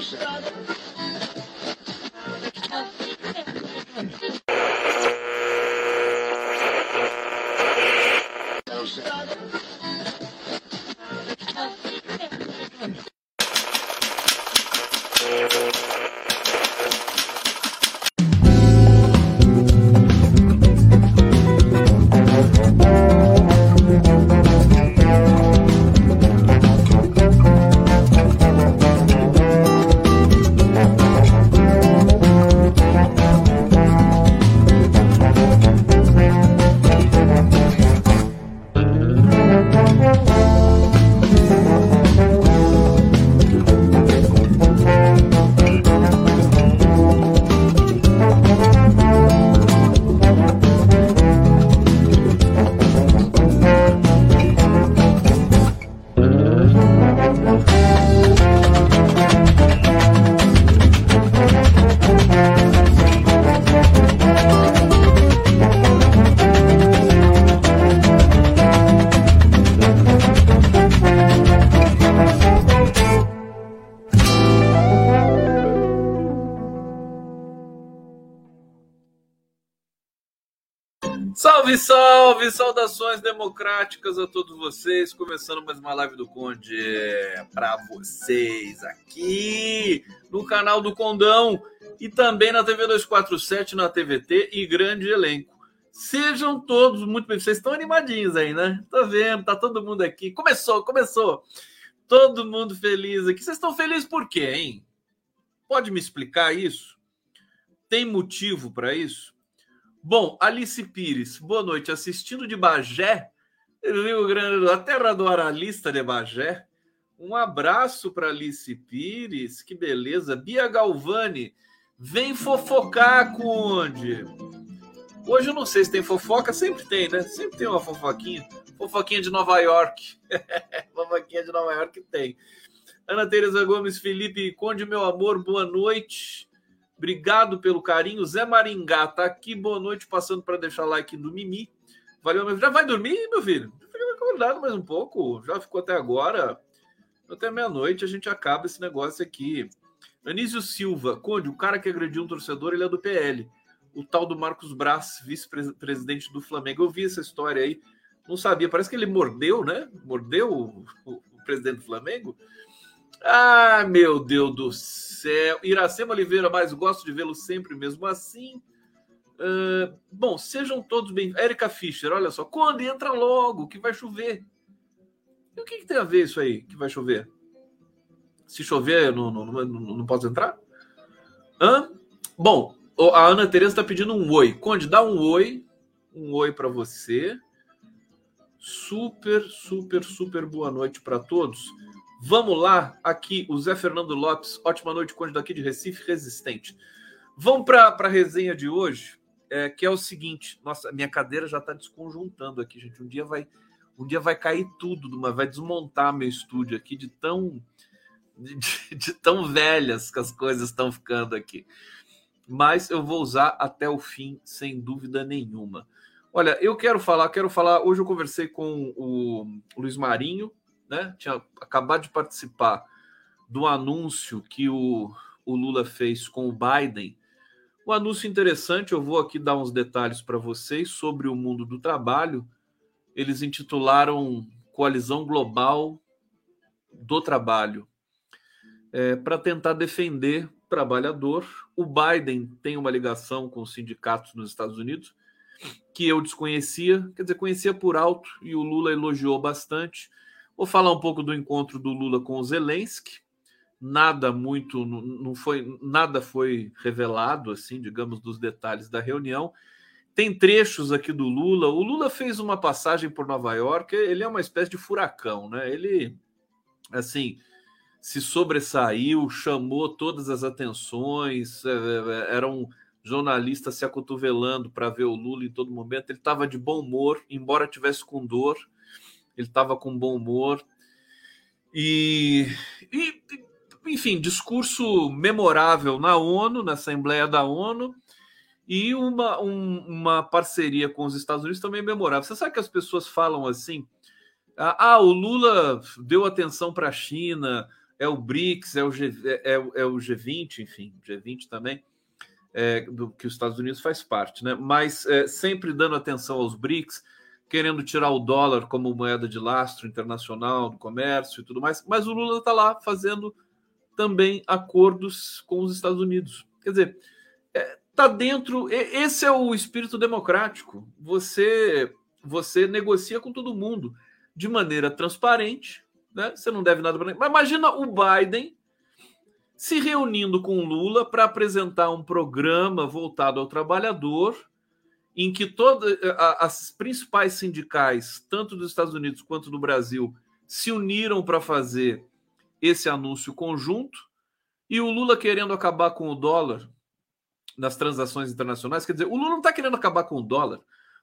Salve, salve! Saudações democráticas a todos vocês. Começando mais uma live do Conde para vocês aqui no canal do Condão e também na TV 247, na TVT e grande elenco. Sejam todos muito bem. Vocês estão animadinhos aí, né? Tá vendo? Tá todo mundo aqui. Começou, começou. Todo mundo feliz aqui. Vocês estão felizes por quê, hein? Pode me explicar isso? Tem motivo para isso? Bom, Alice Pires, boa noite. Assistindo de Bagé, Rio Grande, a terra do Aralista de Bagé. Um abraço para Alice Pires, que beleza. Bia Galvani, vem fofocar, Conde. Hoje eu não sei se tem fofoca, sempre tem, né? Sempre tem uma fofoquinha. Fofoquinha de Nova York. fofoquinha de Nova York tem. Ana Tereza Gomes, Felipe Conde, meu amor, boa noite. Obrigado pelo carinho. Zé Maringá tá aqui. Boa noite, passando para deixar like do Mimi. Valeu, meu filho. Já vai dormir, meu filho? Fica acordado mais um pouco. Já ficou até agora. Até meia-noite a gente acaba esse negócio aqui. Anísio Silva, Conde, o cara que agrediu um torcedor, ele é do PL. O tal do Marcos Braz, vice-presidente do Flamengo. Eu vi essa história aí. Não sabia. Parece que ele mordeu, né? Mordeu o, o, o presidente do Flamengo. Ah, meu Deus do céu. Iracema Oliveira, mas gosto de vê-lo sempre mesmo assim. Uh, bom, sejam todos bem. Érica Fischer, olha só. Quando entra logo, que vai chover. E o que, que, tem a ver isso aí, que vai chover? Se chover, eu não, não, não, não posso entrar? Hã? Bom, a Ana Tereza está pedindo um oi. Conde, dá um oi. Um oi para você. Super, super, super boa noite para todos. Vamos lá, aqui o Zé Fernando Lopes, ótima noite, Conde daqui de Recife, resistente. Vamos para a resenha de hoje, é, que é o seguinte: nossa, minha cadeira já está desconjuntando aqui, gente. Um dia vai, um dia vai cair tudo, vai desmontar meu estúdio aqui de tão, de, de tão velhas que as coisas estão ficando aqui. Mas eu vou usar até o fim, sem dúvida nenhuma. Olha, eu quero falar, quero falar. Hoje eu conversei com o Luiz Marinho, né? Tinha acabado de participar do anúncio que o, o Lula fez com o Biden. Um anúncio interessante, eu vou aqui dar uns detalhes para vocês sobre o mundo do trabalho. Eles intitularam Coalizão Global do Trabalho, é, para tentar defender o trabalhador. O Biden tem uma ligação com os sindicatos nos Estados Unidos que eu desconhecia, quer dizer, conhecia por alto e o Lula elogiou bastante. Vou falar um pouco do encontro do Lula com o Zelensky. Nada muito, não foi, nada foi revelado, assim, digamos, dos detalhes da reunião. Tem trechos aqui do Lula. O Lula fez uma passagem por Nova York. Ele é uma espécie de furacão, né? Ele, assim, se sobressaiu, chamou todas as atenções. É, é, era um jornalista se acotovelando para ver o Lula em todo momento. Ele estava de bom humor, embora tivesse com dor ele estava com bom humor. E, e, enfim, discurso memorável na ONU, na Assembleia da ONU, e uma, um, uma parceria com os Estados Unidos também memorável. Você sabe que as pessoas falam assim: ah, o Lula deu atenção para a China, é o BRICS, é o, G, é, é, é o G20, enfim, G20 também, é, do que os Estados Unidos faz parte, né? Mas é, sempre dando atenção aos BRICS, querendo tirar o dólar como moeda de lastro internacional do comércio e tudo mais. Mas o Lula está lá fazendo também acordos com os Estados Unidos. Quer dizer, está é, dentro. Esse é o espírito democrático. Você você negocia com todo mundo de maneira transparente, né? Você não deve nada para ninguém. Mas imagina o Biden se reunindo com Lula para apresentar um programa voltado ao trabalhador, em que todas as principais sindicais, tanto dos Estados Unidos quanto do Brasil, se uniram para fazer esse anúncio conjunto, e o Lula querendo acabar com o dólar nas transações internacionais. Quer dizer, o Lula não está querendo acabar com o dólar,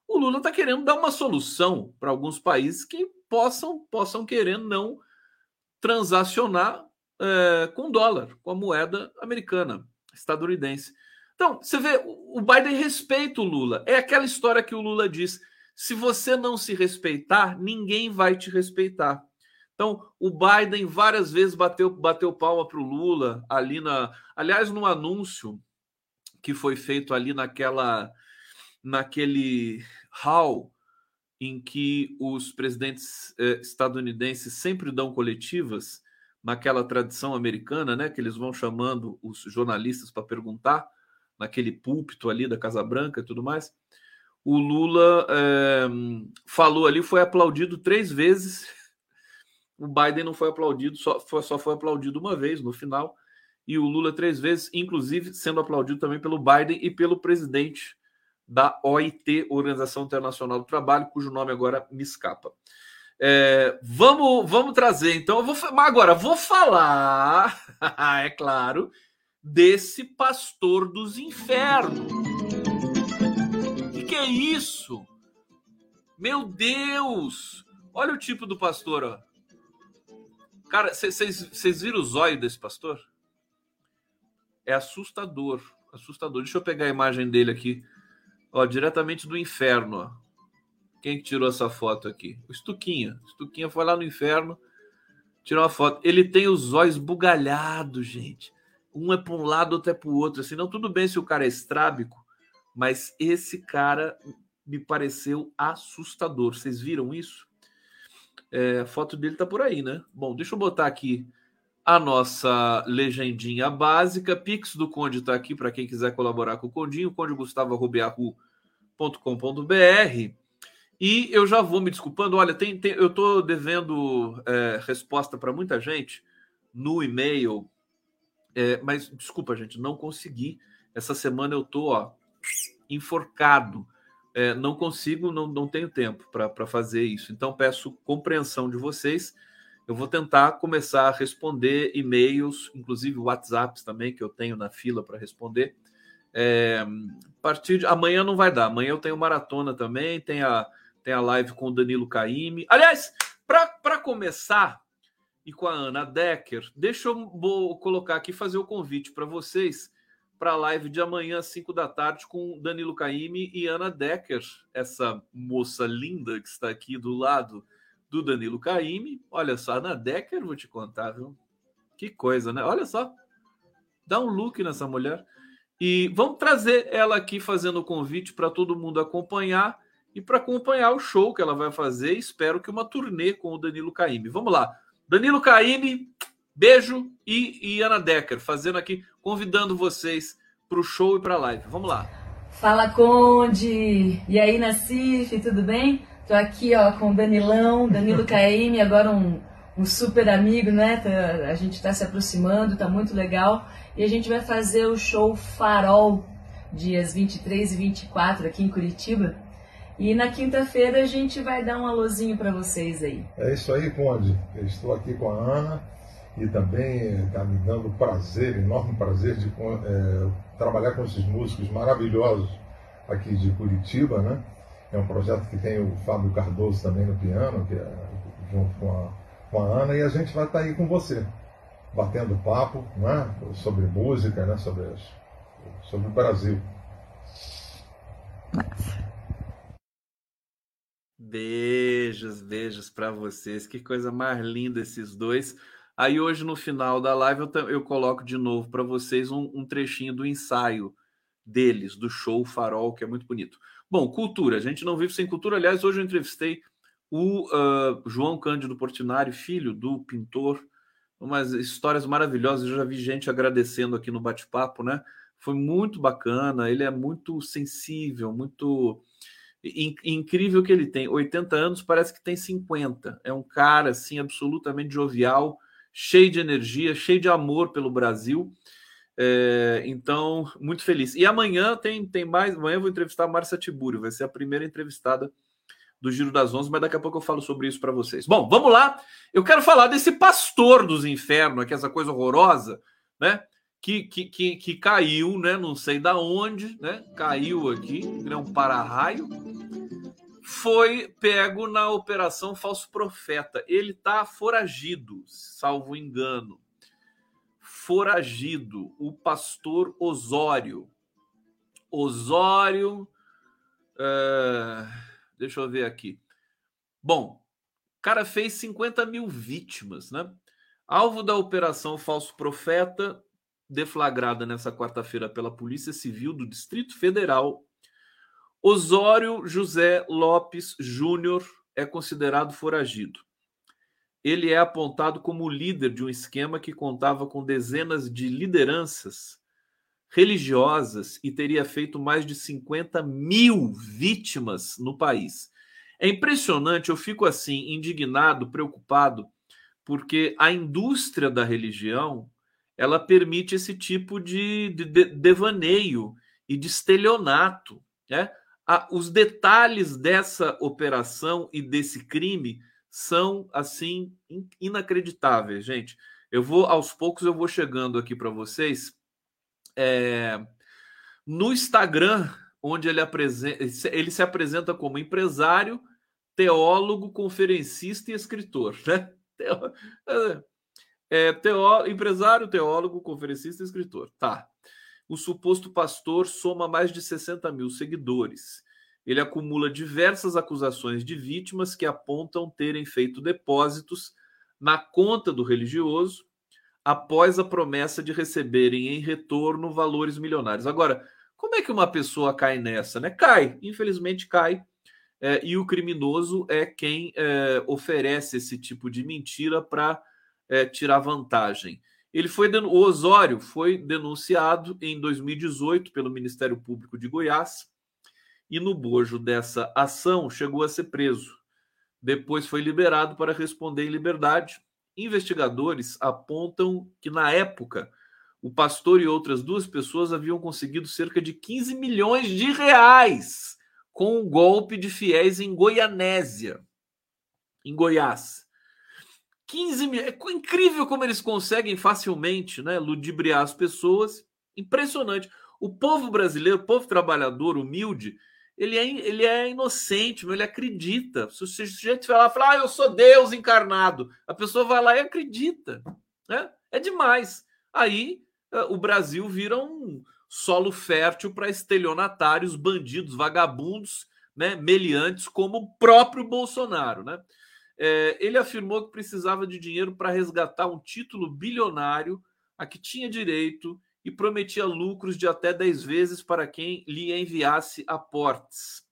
o Lula está querendo dar uma solução para alguns países que possam, possam querer não transacionar é, com dólar, com a moeda americana, estadunidense. Então, você vê, o Biden respeita o Lula. É aquela história que o Lula diz: se você não se respeitar, ninguém vai te respeitar. Então, o Biden várias vezes bateu, bateu palma para o Lula ali na. Aliás, no anúncio que foi feito ali naquela naquele hall em que os presidentes eh, estadunidenses sempre dão coletivas, naquela tradição americana, né, que eles vão chamando os jornalistas para perguntar, naquele púlpito ali da Casa Branca e tudo mais. O Lula eh, falou ali, foi aplaudido três vezes. O Biden não foi aplaudido, só foi, só foi aplaudido uma vez no final. E o Lula três vezes, inclusive sendo aplaudido também pelo Biden e pelo presidente da OIT, Organização Internacional do Trabalho, cujo nome agora me escapa. É, vamos, vamos trazer, então, eu vou, mas agora vou falar, é claro, desse pastor dos infernos. O que, é isso? Meu Deus! Olha o tipo do pastor, ó. Cara, vocês viram o zóio desse pastor? É assustador, assustador. Deixa eu pegar a imagem dele aqui Ó, diretamente do inferno. Ó. Quem tirou essa foto aqui? O Stuquinha. O Stuquinha foi lá no inferno, tirou uma foto. Ele tem os olhos bugalhados, gente. Um é para um lado, outro é para o outro. Assim, não, tudo bem se o cara é estrábico, mas esse cara me pareceu assustador. Vocês viram isso? É, a foto dele tá por aí, né? Bom, deixa eu botar aqui a nossa legendinha básica. Pix do Conde está aqui para quem quiser colaborar com o Condinho, condegustavo.com.br. E eu já vou me desculpando. Olha, tem, tem eu estou devendo é, resposta para muita gente no e-mail, é, mas desculpa, gente, não consegui. Essa semana eu estou enforcado. É, não consigo, não, não tenho tempo para fazer isso. Então peço compreensão de vocês eu vou tentar começar a responder e-mails, inclusive WhatsApps também, que eu tenho na fila para responder. É, a partir de amanhã não vai dar. Amanhã eu tenho maratona também, tem a, tem a live com o Danilo Caime. Aliás, para começar, e com a Ana Decker, deixa eu colocar aqui fazer o convite para vocês para a live de amanhã às 5 da tarde com Danilo Caime e Ana Decker, essa moça linda que está aqui do lado do Danilo Caime. Olha só, na Decker, vou te contar, viu? Que coisa, né? Olha só. Dá um look nessa mulher. E vamos trazer ela aqui fazendo o convite para todo mundo acompanhar e para acompanhar o show que ela vai fazer. Espero que uma turnê com o Danilo Caime. Vamos lá. Danilo Caime, beijo e, e Ana Decker fazendo aqui, convidando vocês para o show e para a live. Vamos lá. Fala, Conde! E aí, Nacife, tudo bem? Tô aqui, ó, com o Danilão, Danilo Caime, agora um, um super amigo, né? Tá, a gente está se aproximando, tá muito legal. E a gente vai fazer o show Farol, dias 23 e 24 aqui em Curitiba. E na quinta-feira a gente vai dar um alôzinho para vocês aí. É isso aí, Conde. Eu estou aqui com a Ana e também está me dando prazer, enorme prazer de é, trabalhar com esses músicos maravilhosos aqui de Curitiba, né? É um projeto que tem o Fábio Cardoso também no piano, que é junto com a, com a Ana, e a gente vai estar tá aí com você, batendo papo né, sobre música, né, sobre, sobre o Brasil. Beijos, beijos para vocês. Que coisa mais linda esses dois. Aí hoje, no final da live, eu, eu coloco de novo para vocês um, um, trechinho do ensaio deles, do show Farol, que é muito bonito. Bom, cultura. A gente não vive sem cultura. Aliás, hoje eu entrevistei o uh, João Cândido Portinari, filho do pintor. Umas histórias maravilhosas. Eu já vi gente agradecendo aqui no bate-papo, né? Foi muito bacana. Ele é muito sensível, muito incrível que ele tem. 80 anos, parece que tem 50. É um cara assim absolutamente jovial cheio de energia, cheio de amor pelo Brasil. É, então, muito feliz. E amanhã tem, tem mais. Amanhã eu vou entrevistar a Márcia Tibúrio, vai ser a primeira entrevistada do Giro das Onze, mas daqui a pouco eu falo sobre isso para vocês. Bom, vamos lá. Eu quero falar desse pastor dos infernos, que é essa coisa horrorosa, né? Que, que, que, que caiu, né? Não sei da onde, né? Caiu aqui, é um para-raio foi pego na operação Falso Profeta. Ele está foragido, salvo engano. Foragido, o pastor Osório. Osório. Uh, deixa eu ver aqui. Bom, o cara fez 50 mil vítimas, né? Alvo da operação Falso Profeta, deflagrada nessa quarta-feira pela Polícia Civil do Distrito Federal Osório José Lopes Júnior é considerado foragido. Ele é apontado como líder de um esquema que contava com dezenas de lideranças religiosas e teria feito mais de 50 mil vítimas no país. É impressionante, eu fico assim, indignado, preocupado, porque a indústria da religião ela permite esse tipo de, de, de devaneio e de estelionato. Né? os detalhes dessa operação e desse crime são assim inacreditáveis, gente. Eu vou aos poucos eu vou chegando aqui para vocês. É, no Instagram, onde ele, ele se apresenta como empresário, teólogo, conferencista e escritor, né? É, teó, empresário, teólogo, conferencista e escritor. Tá o suposto pastor soma mais de 60 mil seguidores. Ele acumula diversas acusações de vítimas que apontam terem feito depósitos na conta do religioso após a promessa de receberem em retorno valores milionários. Agora, como é que uma pessoa cai nessa? Né? Cai, infelizmente cai. É, e o criminoso é quem é, oferece esse tipo de mentira para é, tirar vantagem. Ele foi o Osório foi denunciado em 2018 pelo Ministério Público de Goiás e no bojo dessa ação chegou a ser preso. Depois foi liberado para responder em liberdade. Investigadores apontam que na época o pastor e outras duas pessoas haviam conseguido cerca de 15 milhões de reais com o um golpe de fiéis em Goianésia, em Goiás. 15 mil. É incrível como eles conseguem facilmente né, ludibriar as pessoas. Impressionante. O povo brasileiro, o povo trabalhador, humilde, ele é, ele é inocente, ele acredita. Se o sujeito vai lá e ah, eu sou Deus encarnado, a pessoa vai lá e acredita. Né? É demais. Aí eh, o Brasil vira um solo fértil para estelionatários, bandidos, vagabundos, né, meliantes, como o próprio Bolsonaro. Né? É, ele afirmou que precisava de dinheiro para resgatar um título bilionário a que tinha direito e prometia lucros de até 10 vezes para quem lhe enviasse aportes.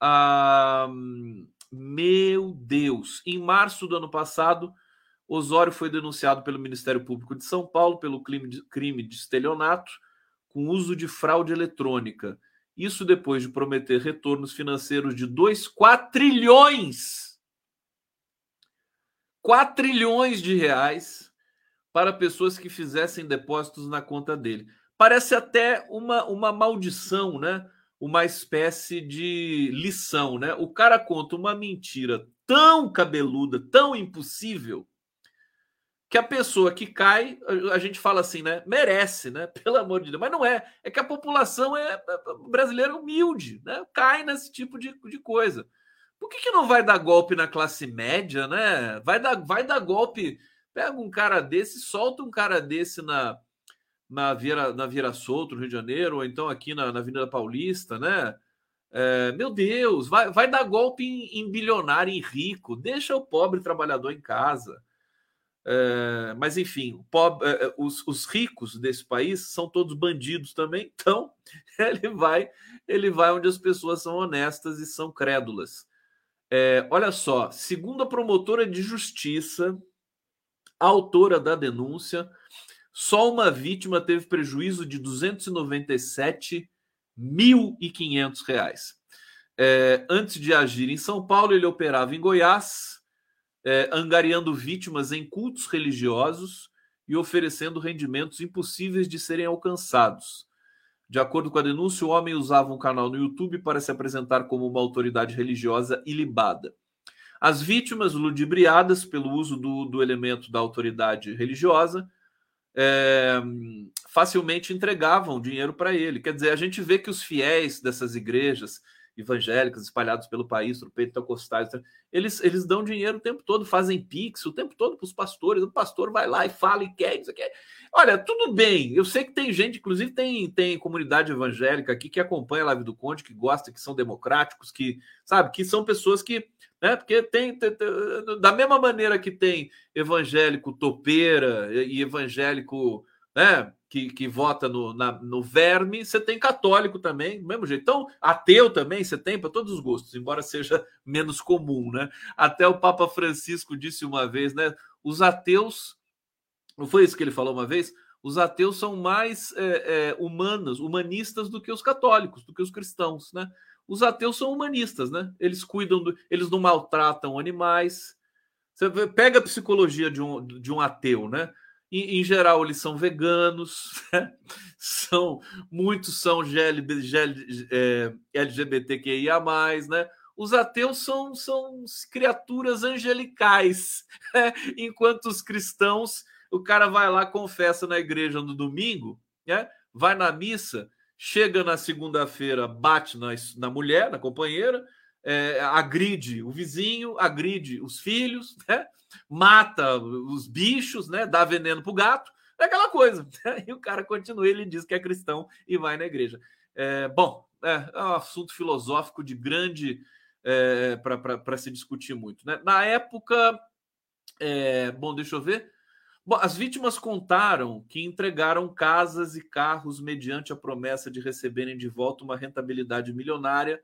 Ah, meu Deus! Em março do ano passado, Osório foi denunciado pelo Ministério Público de São Paulo pelo crime de, crime de estelionato com uso de fraude eletrônica. Isso depois de prometer retornos financeiros de 2 quatrilhões 4 trilhões de reais para pessoas que fizessem depósitos na conta dele. Parece até uma, uma maldição, né? Uma espécie de lição, né? O cara conta uma mentira tão cabeluda, tão impossível, que a pessoa que cai, a gente fala assim, né? Merece, né? Pelo amor de Deus. Mas não é. É que a população é, é brasileira humilde, né? Cai nesse tipo de, de coisa. Por que, que não vai dar golpe na classe média, né? Vai dar, vai dar golpe. Pega um cara desse, solta um cara desse na, na Vieira, na Vieira Solto, no Rio de Janeiro, ou então aqui na, na Avenida Paulista, né? É, meu Deus, vai, vai dar golpe em, em, bilionário, em rico, deixa o pobre trabalhador em casa. É, mas enfim, pobre, é, é, os, os, ricos desse país são todos bandidos também, então ele vai, ele vai onde as pessoas são honestas e são crédulas. É, olha só, segundo a promotora de justiça, autora da denúncia, só uma vítima teve prejuízo de R$ 297.500. É, antes de agir em São Paulo, ele operava em Goiás é, angariando vítimas em cultos religiosos e oferecendo rendimentos impossíveis de serem alcançados. De acordo com a denúncia, o homem usava um canal no YouTube para se apresentar como uma autoridade religiosa ilibada. As vítimas, ludibriadas pelo uso do, do elemento da autoridade religiosa, é, facilmente entregavam dinheiro para ele. Quer dizer, a gente vê que os fiéis dessas igrejas evangélicas espalhados pelo país, pentecostais, eles, eles dão dinheiro o tempo todo, fazem pix o tempo todo para os pastores. O pastor vai lá e fala e quer, isso quer. Olha, tudo bem. Eu sei que tem gente, inclusive tem, tem comunidade evangélica aqui que acompanha a Live do Conde, que gosta, que são democráticos, que, sabe, que são pessoas que, né, porque tem, tem, tem da mesma maneira que tem evangélico topeira e evangélico, né, que, que vota no, na, no verme, você tem católico também, do mesmo jeito. Então, ateu também você tem para todos os gostos, embora seja menos comum, né? Até o Papa Francisco disse uma vez, né? Os ateus, não foi isso que ele falou uma vez? Os ateus são mais é, é, humanos, humanistas do que os católicos, do que os cristãos, né? Os ateus são humanistas, né? Eles cuidam, do, eles não maltratam animais. Você pega a psicologia de um, de um ateu, né? Em, em geral, eles são veganos, né? são muitos são GL, GL, é, LGBTQIA, né? Os ateus são, são criaturas angelicais, né? enquanto os cristãos, o cara vai lá, confessa na igreja no domingo, né? vai na missa, chega na segunda-feira, bate na, na mulher, na companheira, é, agride o vizinho, agride os filhos, né? mata os bichos, né? Dá veneno pro gato, é aquela coisa. E o cara continua, ele diz que é cristão e vai na igreja. É, bom, é, é, um assunto filosófico de grande é, para se discutir muito. Né? Na época, é, bom, deixa eu ver. Bom, as vítimas contaram que entregaram casas e carros mediante a promessa de receberem de volta uma rentabilidade milionária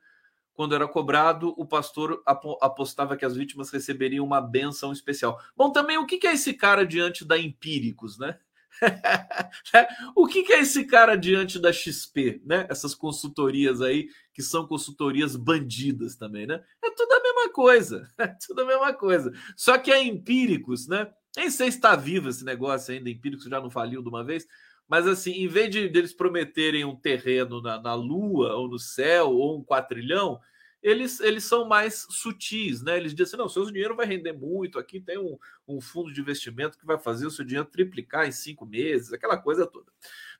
quando era cobrado, o pastor apostava que as vítimas receberiam uma benção especial. Bom, também o que é esse cara diante da Empíricos, né? o que é esse cara diante da XP, né? Essas consultorias aí que são consultorias bandidas também, né? É tudo a mesma coisa, é tudo a mesma coisa. Só que a Empíricos, né? Nem sei se está vivo esse negócio ainda, Empíricos já não faliu de uma vez, mas assim, em vez de eles prometerem um terreno na, na Lua, ou no céu, ou um quatrilhão, eles, eles são mais sutis, né? Eles dizem assim: não, seu dinheiro vai render muito, aqui tem um, um fundo de investimento que vai fazer o seu dinheiro triplicar em cinco meses, aquela coisa toda.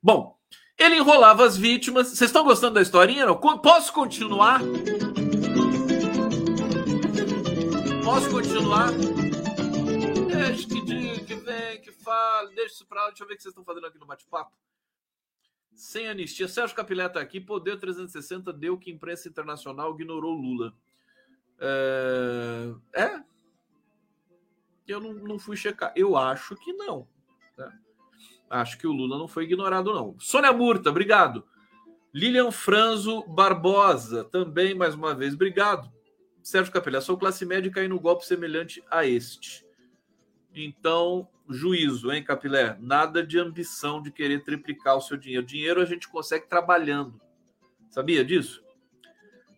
Bom, ele enrolava as vítimas. Vocês estão gostando da historinha? Não? Posso continuar? Posso continuar? Que fale, deixa isso pra lá. Deixa eu ver o que vocês estão fazendo aqui no bate-papo. Sem anistia. Sérgio Capilé aqui. Poder 360 deu que imprensa internacional ignorou Lula. É. é? Eu não, não, fui checar. Eu acho que não. Né? Acho que o Lula não foi ignorado, não. Sônia Murta, obrigado. Lilian Franzo Barbosa, também, mais uma vez, obrigado. Sérgio Capelé, sou classe média e caí no golpe semelhante a este. Então, juízo, hein, Capilé? Nada de ambição de querer triplicar o seu dinheiro. Dinheiro a gente consegue trabalhando. Sabia disso?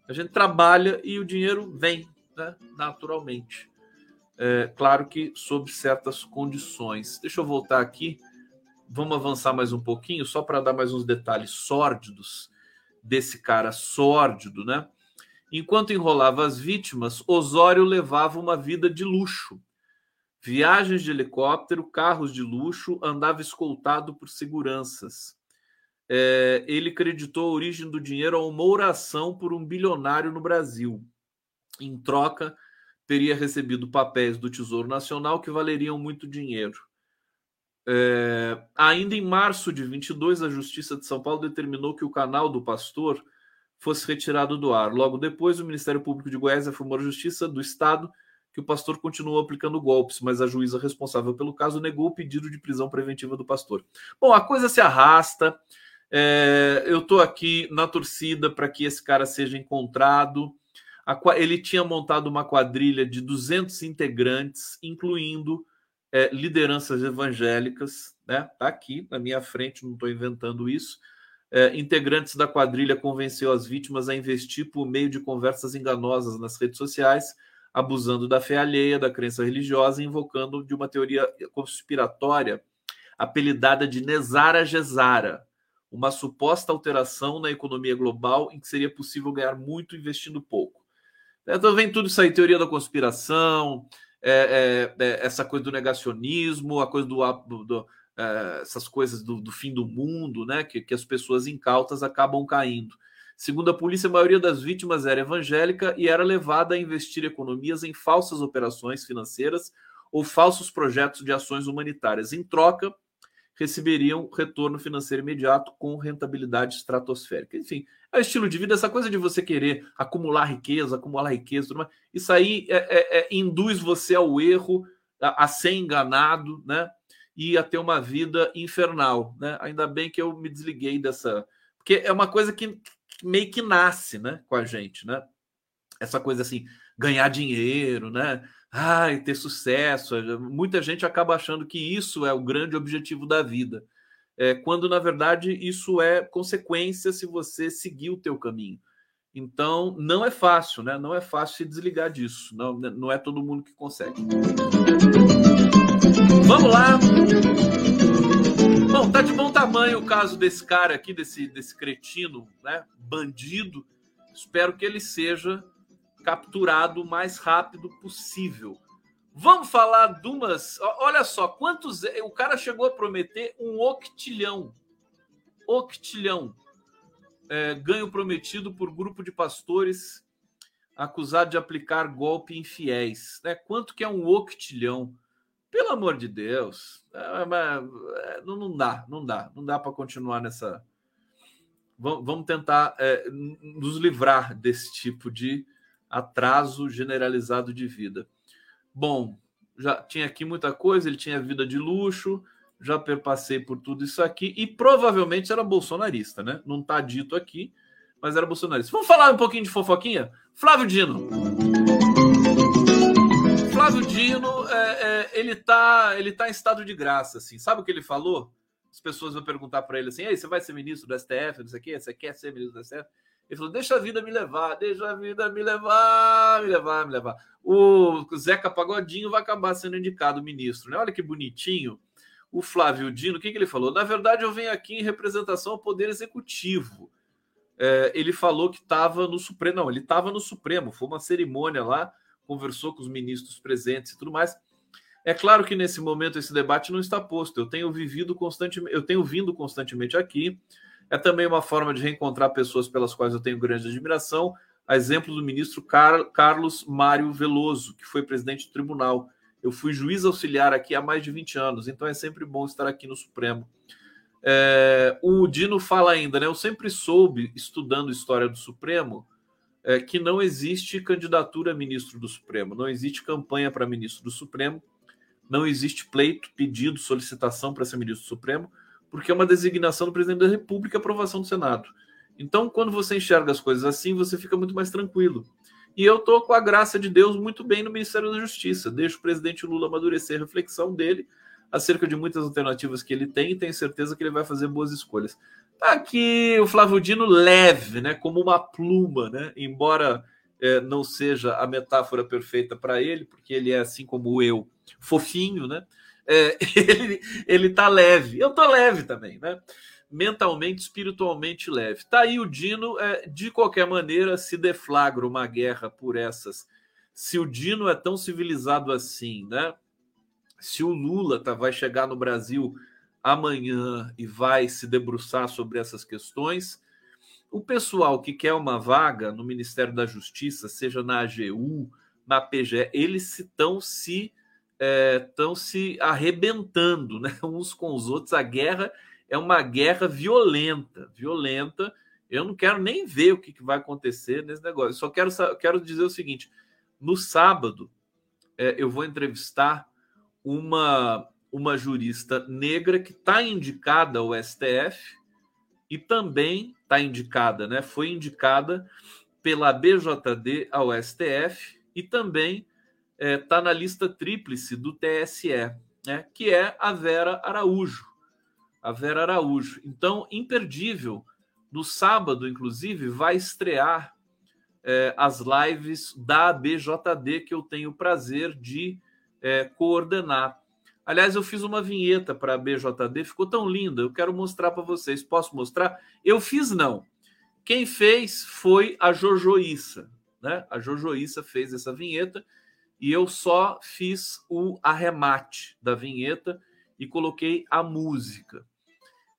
A gente trabalha e o dinheiro vem, né, naturalmente. É, claro que sob certas condições. Deixa eu voltar aqui. Vamos avançar mais um pouquinho, só para dar mais uns detalhes sórdidos desse cara sórdido, né? Enquanto enrolava as vítimas, Osório levava uma vida de luxo viagens de helicóptero, carros de luxo, andava escoltado por seguranças. É, ele creditou a origem do dinheiro a uma oração por um bilionário no Brasil. Em troca, teria recebido papéis do Tesouro Nacional que valeriam muito dinheiro. É, ainda em março de 22, a Justiça de São Paulo determinou que o canal do pastor fosse retirado do ar. Logo depois, o Ministério Público de Goiás afirmou à Justiça do Estado que o pastor continuou aplicando golpes, mas a juíza responsável pelo caso negou o pedido de prisão preventiva do pastor. Bom, a coisa se arrasta. É, eu estou aqui na torcida para que esse cara seja encontrado. ele tinha montado uma quadrilha de 200 integrantes, incluindo é, lideranças evangélicas, né? Tá aqui na minha frente, não estou inventando isso. É, integrantes da quadrilha convenceu as vítimas a investir por meio de conversas enganosas nas redes sociais, abusando da fé alheia, da crença religiosa, invocando de uma teoria conspiratória apelidada de Nezara Gesara, uma suposta alteração na economia global em que seria possível ganhar muito investindo pouco. Então vem tudo isso aí, teoria da conspiração, é, é, é, essa coisa do negacionismo, a coisa do, do, do é, essas coisas do, do, fim do mundo, né? Que, que as pessoas incautas acabam caindo. Segundo a polícia, a maioria das vítimas era evangélica e era levada a investir economias em falsas operações financeiras ou falsos projetos de ações humanitárias. Em troca, receberiam retorno financeiro imediato com rentabilidade estratosférica. Enfim, é o estilo de vida, essa coisa de você querer acumular riqueza, acumular riqueza, tudo mais, isso aí é, é, é, induz você ao erro, a, a, ser enganado, né? E a ter uma vida infernal, né? Ainda bem que eu me desliguei dessa. Porque é uma coisa que meio que nasce, né, com a gente, né? Essa coisa assim, ganhar dinheiro, né? ai, ter sucesso. Muita gente acaba achando que isso é o grande objetivo da vida. É, quando na verdade isso é consequência se você seguir o teu caminho. Então não é fácil, né? Não é fácil se desligar disso. Não, não é todo mundo que consegue. Vamos lá. Bom, tá de bom tamanho o caso desse cara aqui, desse, desse cretino, né? Bandido. Espero que ele seja capturado o mais rápido possível. Vamos falar de umas. Olha só, quantos. O cara chegou a prometer um octilhão. Octilhão. É, ganho prometido por grupo de pastores acusado de aplicar golpe em fiéis. Né? Quanto que é um octilhão? Pelo amor de Deus. É, é, não, dá, não dá. Não dá para continuar nessa. Vamos tentar é, nos livrar desse tipo de atraso generalizado de vida. Bom, já tinha aqui muita coisa, ele tinha vida de luxo, já perpassei por tudo isso aqui e provavelmente era bolsonarista, né? Não está dito aqui, mas era bolsonarista. Vamos falar um pouquinho de fofoquinha? Flávio Dino. Flávio Dino, é, é, ele tá, ele tá em estado de graça, assim. Sabe o que ele falou? As pessoas vão perguntar para ele assim: Ei, você vai ser ministro do STF, não sei o quê? Você quer ser ministro do STF? Ele falou: deixa a vida me levar, deixa a vida me levar, me levar, me levar. O Zeca Pagodinho vai acabar sendo indicado ministro, né? Olha que bonitinho. O Flávio Dino, o que, que ele falou? Na verdade, eu venho aqui em representação ao Poder Executivo. É, ele falou que estava no Supremo. Não, ele estava no Supremo. Foi uma cerimônia lá, conversou com os ministros presentes e tudo mais. É claro que nesse momento esse debate não está posto. Eu tenho vivido constantemente, eu tenho vindo constantemente aqui é também uma forma de reencontrar pessoas pelas quais eu tenho grande admiração, a exemplo do ministro Car Carlos Mário Veloso, que foi presidente do tribunal. Eu fui juiz auxiliar aqui há mais de 20 anos, então é sempre bom estar aqui no Supremo. É, o Dino fala ainda, né? Eu sempre soube, estudando história do Supremo, é, que não existe candidatura a ministro do Supremo, não existe campanha para ministro do Supremo, não existe pleito, pedido, solicitação para ser ministro do Supremo porque é uma designação do presidente da República aprovação do Senado. Então, quando você enxerga as coisas assim, você fica muito mais tranquilo. E eu estou, com a graça de Deus, muito bem no Ministério da Justiça. Deixo o presidente Lula amadurecer a reflexão dele acerca de muitas alternativas que ele tem e tenho certeza que ele vai fazer boas escolhas. Tá aqui o Flávio Dino leve, né, como uma pluma, né, embora é, não seja a metáfora perfeita para ele, porque ele é assim como eu, fofinho, né? é, ele, ele tá leve. Eu tô leve também, né? Mentalmente, espiritualmente leve. Tá aí o Dino, é, de qualquer maneira, se deflagra uma guerra por essas. Se o Dino é tão civilizado assim, né? Se o Lula tá, vai chegar no Brasil amanhã e vai se debruçar sobre essas questões, o pessoal que quer uma vaga no Ministério da Justiça, seja na AGU, na PGE, eles estão se estão é, se arrebentando né, uns com os outros. A guerra é uma guerra violenta, violenta. Eu não quero nem ver o que, vai acontecer nesse negócio. Só quero, quero dizer o seguinte: no sábado, é, eu vou entrevistar uma, uma jurista negra que está indicada ao STF e também está indicada, né? Foi indicada pela BJD ao STF e também está é, tá na lista tríplice do TSE, né? Que é a Vera Araújo. A Vera Araújo. Então, imperdível. No sábado, inclusive, vai estrear é, as lives da BJD que eu tenho o prazer de é, coordenar. Aliás, eu fiz uma vinheta para a BJD, ficou tão linda. Eu quero mostrar para vocês. Posso mostrar? Eu fiz não. Quem fez foi a Jojoíça, né? A Jojoíça fez essa vinheta e eu só fiz o arremate da vinheta e coloquei a música.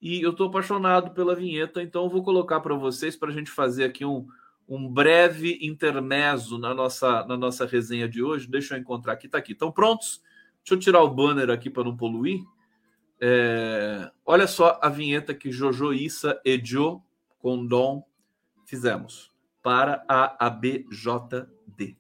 E eu estou apaixonado pela vinheta, então eu vou colocar para vocês para a gente fazer aqui um, um breve intermezzo na nossa, na nossa resenha de hoje. Deixa eu encontrar aqui, está aqui. Estão prontos? Deixa eu tirar o banner aqui para não poluir. É, olha só a vinheta que Jojo Issa e Joe Condon fizemos para a ABJD.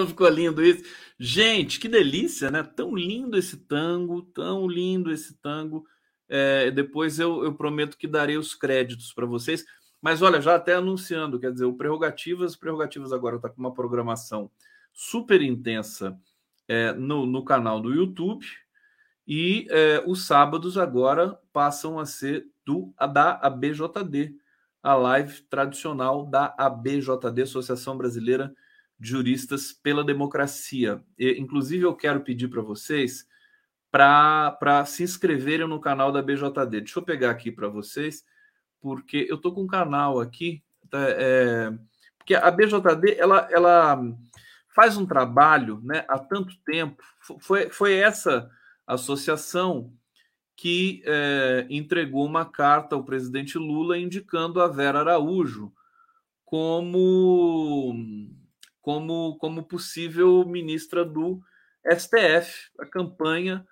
Não ficou lindo isso? Gente, que delícia, né? Tão lindo esse tango, tão lindo esse tango. É, depois eu, eu, prometo que darei os créditos para vocês. Mas olha, já até anunciando, quer dizer, o Prerrogativas, Prerrogativas agora está com uma programação super intensa é, no, no, canal do YouTube. E é, os sábados agora passam a ser do da ABJD, a live tradicional da ABJD, Associação Brasileira Juristas pela Democracia. E, inclusive, eu quero pedir para vocês para se inscreverem no canal da BJD. Deixa eu pegar aqui para vocês, porque eu estou com um canal aqui, tá, é, porque a BJD ela, ela faz um trabalho né, há tanto tempo. Foi, foi essa associação que é, entregou uma carta ao presidente Lula indicando a Vera Araújo como como, como possível ministra do STF. A campanha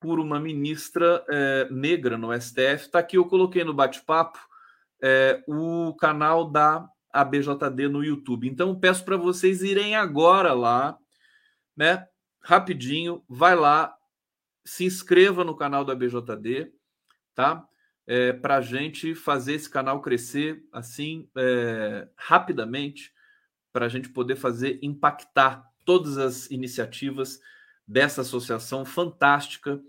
por uma ministra é, negra no STF. Está aqui, eu coloquei no bate-papo é, o canal da ABJD no YouTube. Então, peço para vocês irem agora lá, né? Rapidinho, vai lá, se inscreva no canal da ABJD, tá? É, para a gente fazer esse canal crescer assim é, rapidamente para a gente poder fazer impactar todas as iniciativas dessa associação fantástica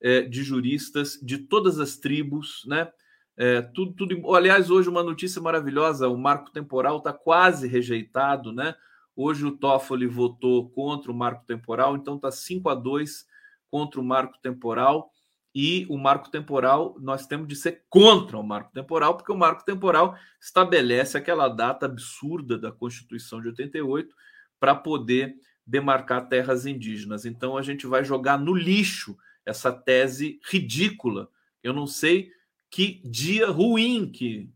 é, de juristas de todas as tribos, né? É, tudo, tudo. Aliás, hoje uma notícia maravilhosa: o marco temporal está quase rejeitado, né? Hoje o Toffoli votou contra o marco temporal, então está 5 a 2 contra o marco temporal e o marco temporal, nós temos de ser contra o marco temporal, porque o marco temporal estabelece aquela data absurda da Constituição de 88 para poder demarcar terras indígenas. Então a gente vai jogar no lixo essa tese ridícula. Eu não sei que dia ruim que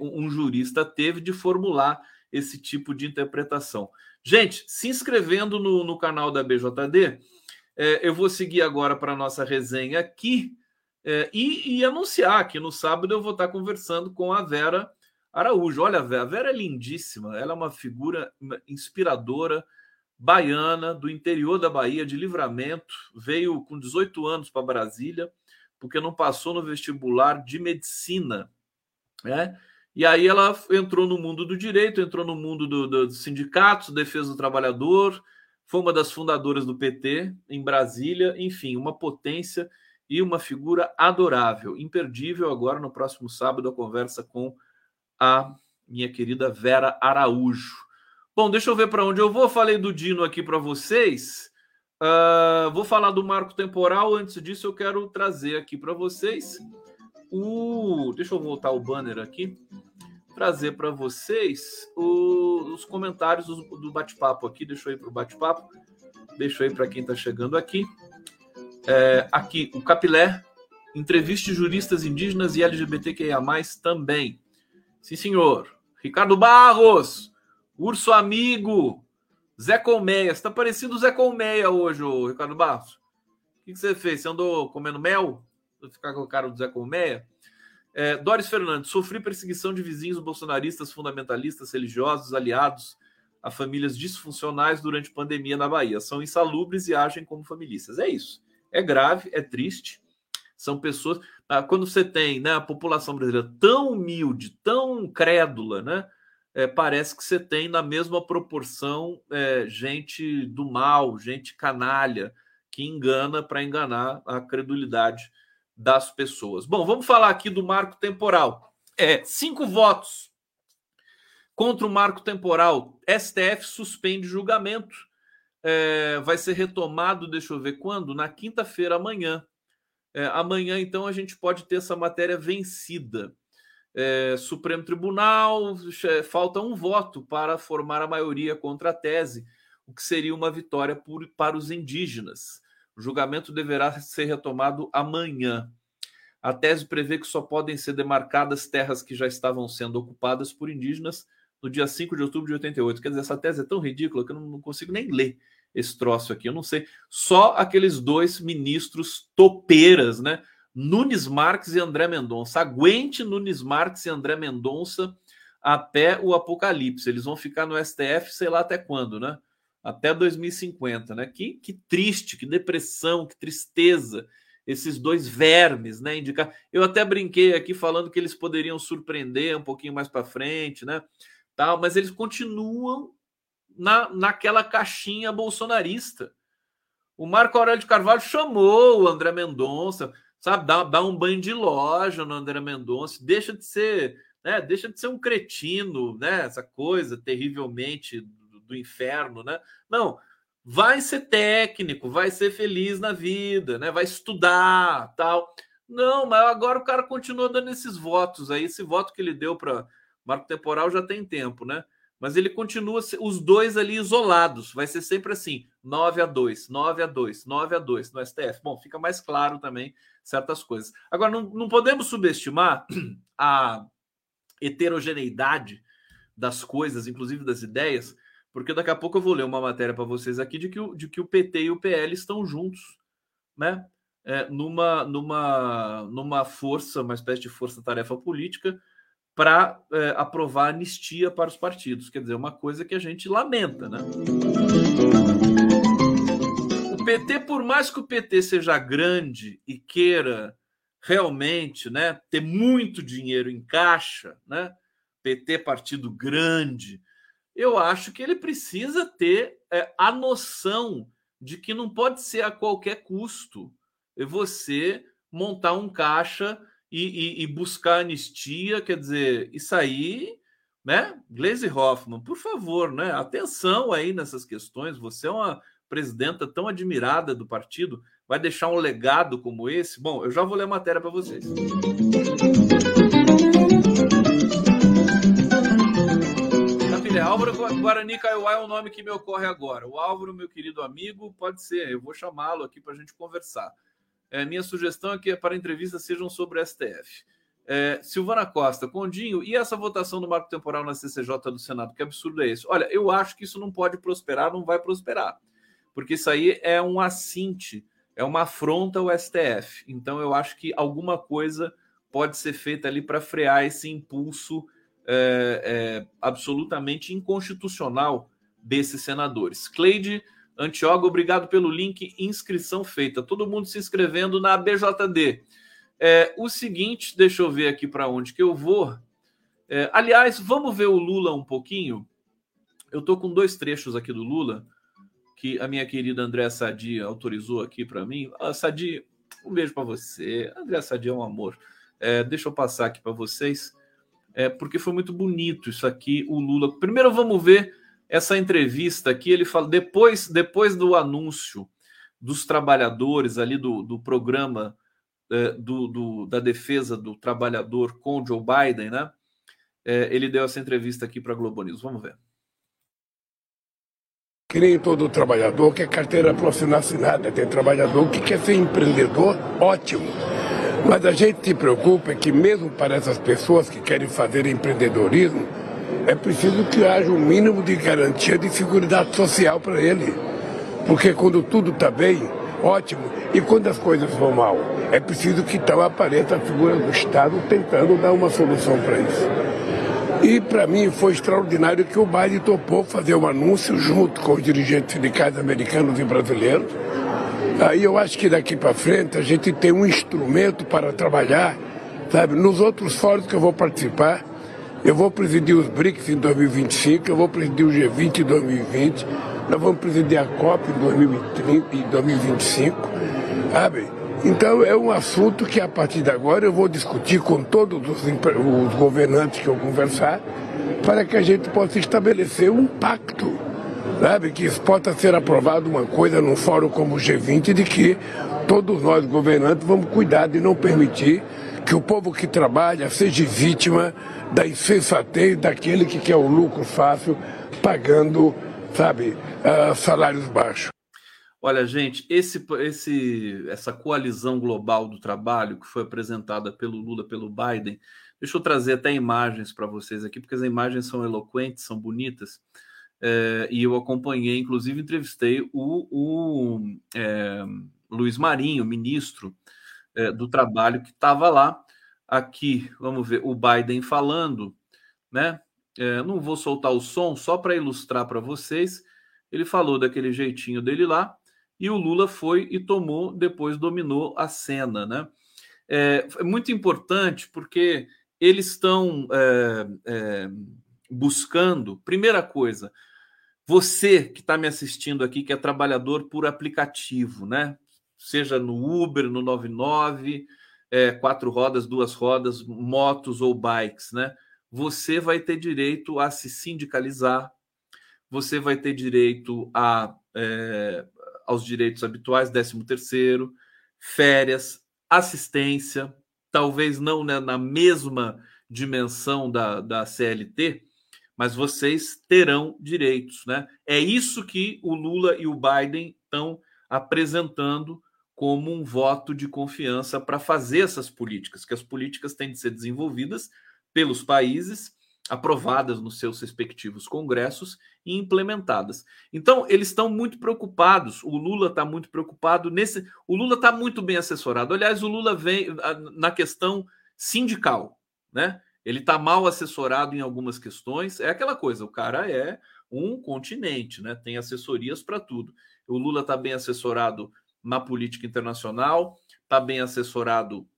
um jurista teve de formular esse tipo de interpretação. Gente, se inscrevendo no, no canal da BJD, é, eu vou seguir agora para a nossa resenha aqui é, e, e, anunciar que no sábado eu vou estar conversando com a Vera Araújo. Olha, a Vera, a Vera é lindíssima, ela é uma figura inspiradora, baiana, do interior da Bahia, de livramento, veio com 18 anos para Brasília, porque não passou no vestibular de medicina, né? E aí ela entrou no mundo do direito, entrou no mundo dos do sindicatos, defesa do trabalhador, foi uma das fundadoras do PT em Brasília, enfim, uma potência e uma figura adorável, imperdível. Agora, no próximo sábado, a conversa com a minha querida Vera Araújo. Bom, deixa eu ver para onde eu vou. Falei do Dino aqui para vocês. Uh, vou falar do marco temporal. Antes disso, eu quero trazer aqui para vocês o. Deixa eu voltar o banner aqui. Trazer para vocês o... os comentários do, do bate-papo aqui. Deixa eu ir para o bate-papo. Deixa eu ir para quem está chegando aqui. É, aqui, o Capilé. Entreviste juristas indígenas e LGBTQIA, também. Sim, senhor. Ricardo Barros. Urso Amigo. Zé Colmeia. Você tá parecendo o Zé Colmeia hoje, ô Ricardo Barros. O que, que você fez? Você andou comendo mel? Vou ficar com o cara do Zé Colmeia? É, Doris Fernandes. Sofri perseguição de vizinhos bolsonaristas, fundamentalistas, religiosos, aliados a famílias disfuncionais durante pandemia na Bahia. São insalubres e agem como familistas. É isso. É grave, é triste. São pessoas. Ah, quando você tem né, a população brasileira tão humilde, tão crédula, né? É, parece que você tem na mesma proporção é, gente do mal, gente canalha, que engana para enganar a credulidade das pessoas. Bom, vamos falar aqui do marco temporal. É, cinco votos contra o marco temporal. STF suspende julgamento. É, vai ser retomado, deixa eu ver quando? Na quinta-feira, amanhã. É, amanhã, então, a gente pode ter essa matéria vencida. É, Supremo Tribunal, falta um voto para formar a maioria contra a tese, o que seria uma vitória por, para os indígenas. O julgamento deverá ser retomado amanhã. A tese prevê que só podem ser demarcadas terras que já estavam sendo ocupadas por indígenas no dia 5 de outubro de 88. Quer dizer, essa tese é tão ridícula que eu não consigo nem ler esse troço aqui, eu não sei. Só aqueles dois ministros topeiras, né? Nunes Marques e André Mendonça. Aguente Nunes Marques e André Mendonça até o apocalipse. Eles vão ficar no STF, sei lá até quando, né? Até 2050, né? Que, que triste, que depressão, que tristeza esses dois vermes, né? Indicar. Eu até brinquei aqui falando que eles poderiam surpreender um pouquinho mais para frente, né? Tal, mas eles continuam na, naquela caixinha bolsonarista. O Marco Aurélio de Carvalho chamou o André Mendonça, sabe, dá, dá um banho de loja no André Mendonça, deixa de ser, né, deixa de ser um cretino, né, essa coisa terrivelmente do, inferno, né? Não, vai ser técnico, vai ser feliz na vida, né? Vai estudar, tal. Não, mas agora o cara continua dando esses votos aí, esse voto que ele deu para Marco Temporal já tem tempo, né? mas ele continua os dois ali isolados. Vai ser sempre assim: 9 a 2, 9 a 2, 9 a 2 no STF. Bom, fica mais claro também certas coisas. Agora, não, não podemos subestimar a heterogeneidade das coisas, inclusive das ideias, porque daqui a pouco eu vou ler uma matéria para vocês aqui de que, o, de que o PT e o PL estão juntos, né? É, numa, numa, numa força, uma espécie de força-tarefa política para é, aprovar anistia para os partidos. Quer dizer, uma coisa que a gente lamenta, né? O PT, por mais que o PT seja grande e queira realmente né, ter muito dinheiro em caixa, né? PT partido grande, eu acho que ele precisa ter é, a noção de que não pode ser a qualquer custo você montar um caixa e, e, e buscar anistia, quer dizer, isso aí, né? Glaze Hoffman, por favor, né? Atenção aí nessas questões. Você é uma presidenta tão admirada do partido, vai deixar um legado como esse? Bom, eu já vou ler a matéria para vocês. Guarani Kaiowá é o nome que me ocorre agora. O Álvaro, meu querido amigo, pode ser. Eu vou chamá-lo aqui para a gente conversar. É, minha sugestão é que para entrevistas sejam sobre STF. É, Silvana Costa, Condinho, e essa votação do marco temporal na CCJ do Senado? Que absurdo é esse? Olha, eu acho que isso não pode prosperar, não vai prosperar, porque isso aí é um assinte, é uma afronta ao STF. Então, eu acho que alguma coisa pode ser feita ali para frear esse impulso é, é, absolutamente inconstitucional desses senadores. Cleide Antioga, obrigado pelo link. Inscrição feita. Todo mundo se inscrevendo na BJD. É, o seguinte, deixa eu ver aqui para onde que eu vou. É, aliás, vamos ver o Lula um pouquinho. Eu estou com dois trechos aqui do Lula que a minha querida André Sadi autorizou aqui para mim. Ah, Sadi, um beijo para você. André Sadi é um amor. É, deixa eu passar aqui para vocês, é, porque foi muito bonito isso aqui. O Lula. Primeiro vamos ver essa entrevista aqui. Ele fala depois, depois do anúncio dos trabalhadores ali do, do programa é, do, do, da defesa do trabalhador com Joe Biden, né? É, ele deu essa entrevista aqui para a Globo News. Vamos ver. Que nem todo trabalhador quer carteira profissional assinada. Tem trabalhador que quer ser empreendedor, ótimo. Mas a gente se preocupa é que mesmo para essas pessoas que querem fazer empreendedorismo, é preciso que haja um mínimo de garantia de segurança social para ele. Porque quando tudo está bem, ótimo. E quando as coisas vão mal, é preciso que então apareça a figura do Estado tentando dar uma solução para isso. E para mim foi extraordinário que o Biden topou fazer um anúncio junto com os dirigentes sindicais americanos e brasileiros. Aí eu acho que daqui para frente a gente tem um instrumento para trabalhar, sabe? Nos outros fóruns que eu vou participar, eu vou presidir os BRICS em 2025, eu vou presidir o G20 em 2020, nós vamos presidir a COP em 2030 e 2025, sabe? Então é um assunto que a partir de agora eu vou discutir com todos os, os governantes que eu conversar, para que a gente possa estabelecer um pacto, sabe? Que possa ser aprovado uma coisa num fórum como o G20 de que todos nós governantes vamos cuidar de não permitir que o povo que trabalha seja vítima da insensatez daquele que quer o lucro fácil, pagando, sabe, uh, salários baixos. Olha, gente, esse, esse, essa coalizão global do trabalho que foi apresentada pelo Lula, pelo Biden, deixa eu trazer até imagens para vocês aqui, porque as imagens são eloquentes, são bonitas, é, e eu acompanhei, inclusive entrevistei o, o é, Luiz Marinho, ministro é, do Trabalho, que estava lá. Aqui, vamos ver, o Biden falando, né? não vou soltar o som só para ilustrar para vocês. Ele falou daquele jeitinho dele lá e o Lula foi e tomou, depois dominou a cena, né? É, muito importante porque eles estão é, é, buscando, primeira coisa, você que está me assistindo aqui, que é trabalhador por aplicativo, né? Seja no Uber, no 99, é, quatro rodas, duas rodas, motos ou bikes, né? Você vai ter direito a se sindicalizar, você vai ter direito a é, aos direitos habituais, 13 terceiro, férias, assistência, talvez não né, na mesma dimensão da, da CLT, mas vocês terão direitos, né? É isso que o Lula e o Biden estão apresentando como um voto de confiança para fazer essas políticas, que as políticas têm de ser desenvolvidas pelos países aprovadas nos seus respectivos congressos e implementadas. Então, eles estão muito preocupados. O Lula está muito preocupado nesse. O Lula está muito bem assessorado. Aliás, o Lula vem na questão sindical, né? Ele está mal assessorado em algumas questões. É aquela coisa, o cara é um continente, né? Tem assessorias para tudo. O Lula está bem assessorado na política internacional, está bem assessorado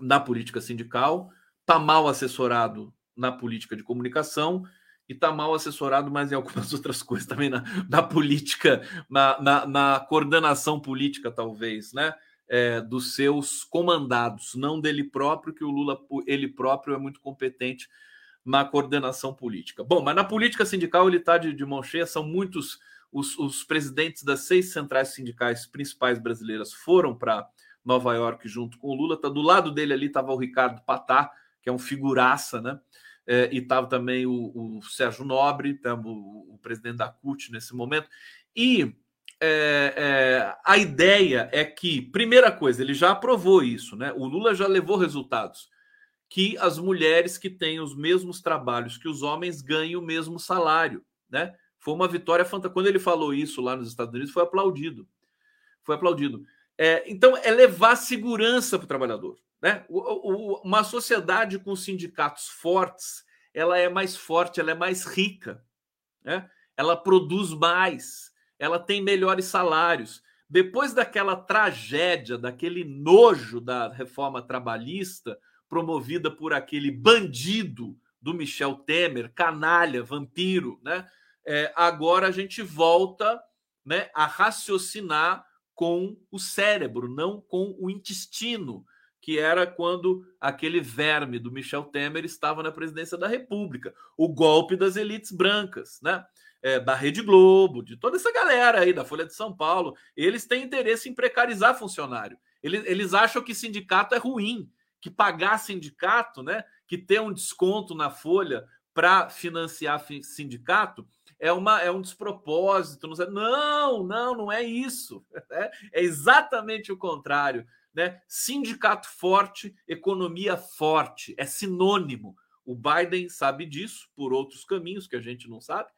na política sindical, está mal assessorado na política de comunicação e está mal assessorado, mas em algumas outras coisas também na, na política, na, na, na, coordenação política, talvez, né? É, dos seus comandados, não dele próprio, que o Lula, ele próprio, é muito competente na coordenação política. Bom, mas na política sindical ele está de, de mão cheia, são muitos os, os presidentes das seis centrais sindicais principais brasileiras foram para Nova York junto com o Lula. Tá do lado dele ali estava o Ricardo Patá, que é um figuraça, né? É, e estava também o, o, Sérgio Nobre, o, o, presidente da CUT nesse momento. E é, é, a ideia é que, primeira coisa, ele já aprovou isso, né? O Lula já levou resultados. Que as mulheres que têm os mesmos trabalhos que os homens ganhem o mesmo salário, né? Foi uma vitória fantástica. Quando ele falou isso lá nos Estados Unidos, foi aplaudido. Foi aplaudido. É, então, é levar segurança para o trabalhador. Né? O, o, uma sociedade com sindicatos fortes, ela é mais forte, ela é mais rica, né? ela produz mais, ela tem melhores salários. depois daquela tragédia, daquele nojo da reforma trabalhista promovida por aquele bandido do Michel Temer, canalha, vampiro, né? É, agora a gente volta né, a raciocinar com o cérebro, não com o intestino, que era quando aquele verme do Michel Temer estava na presidência da República, o golpe das elites brancas, né? É, da Rede Globo, de toda essa galera aí, da Folha de São Paulo, eles têm interesse em precarizar funcionário. Eles, eles acham que sindicato é ruim, que pagar sindicato, né? Que ter um desconto na folha para financiar sindicato é, uma, é um despropósito. Não, não, não é isso. É, é exatamente o contrário. Né? Sindicato forte, economia forte, é sinônimo. O Biden sabe disso por outros caminhos que a gente não sabe,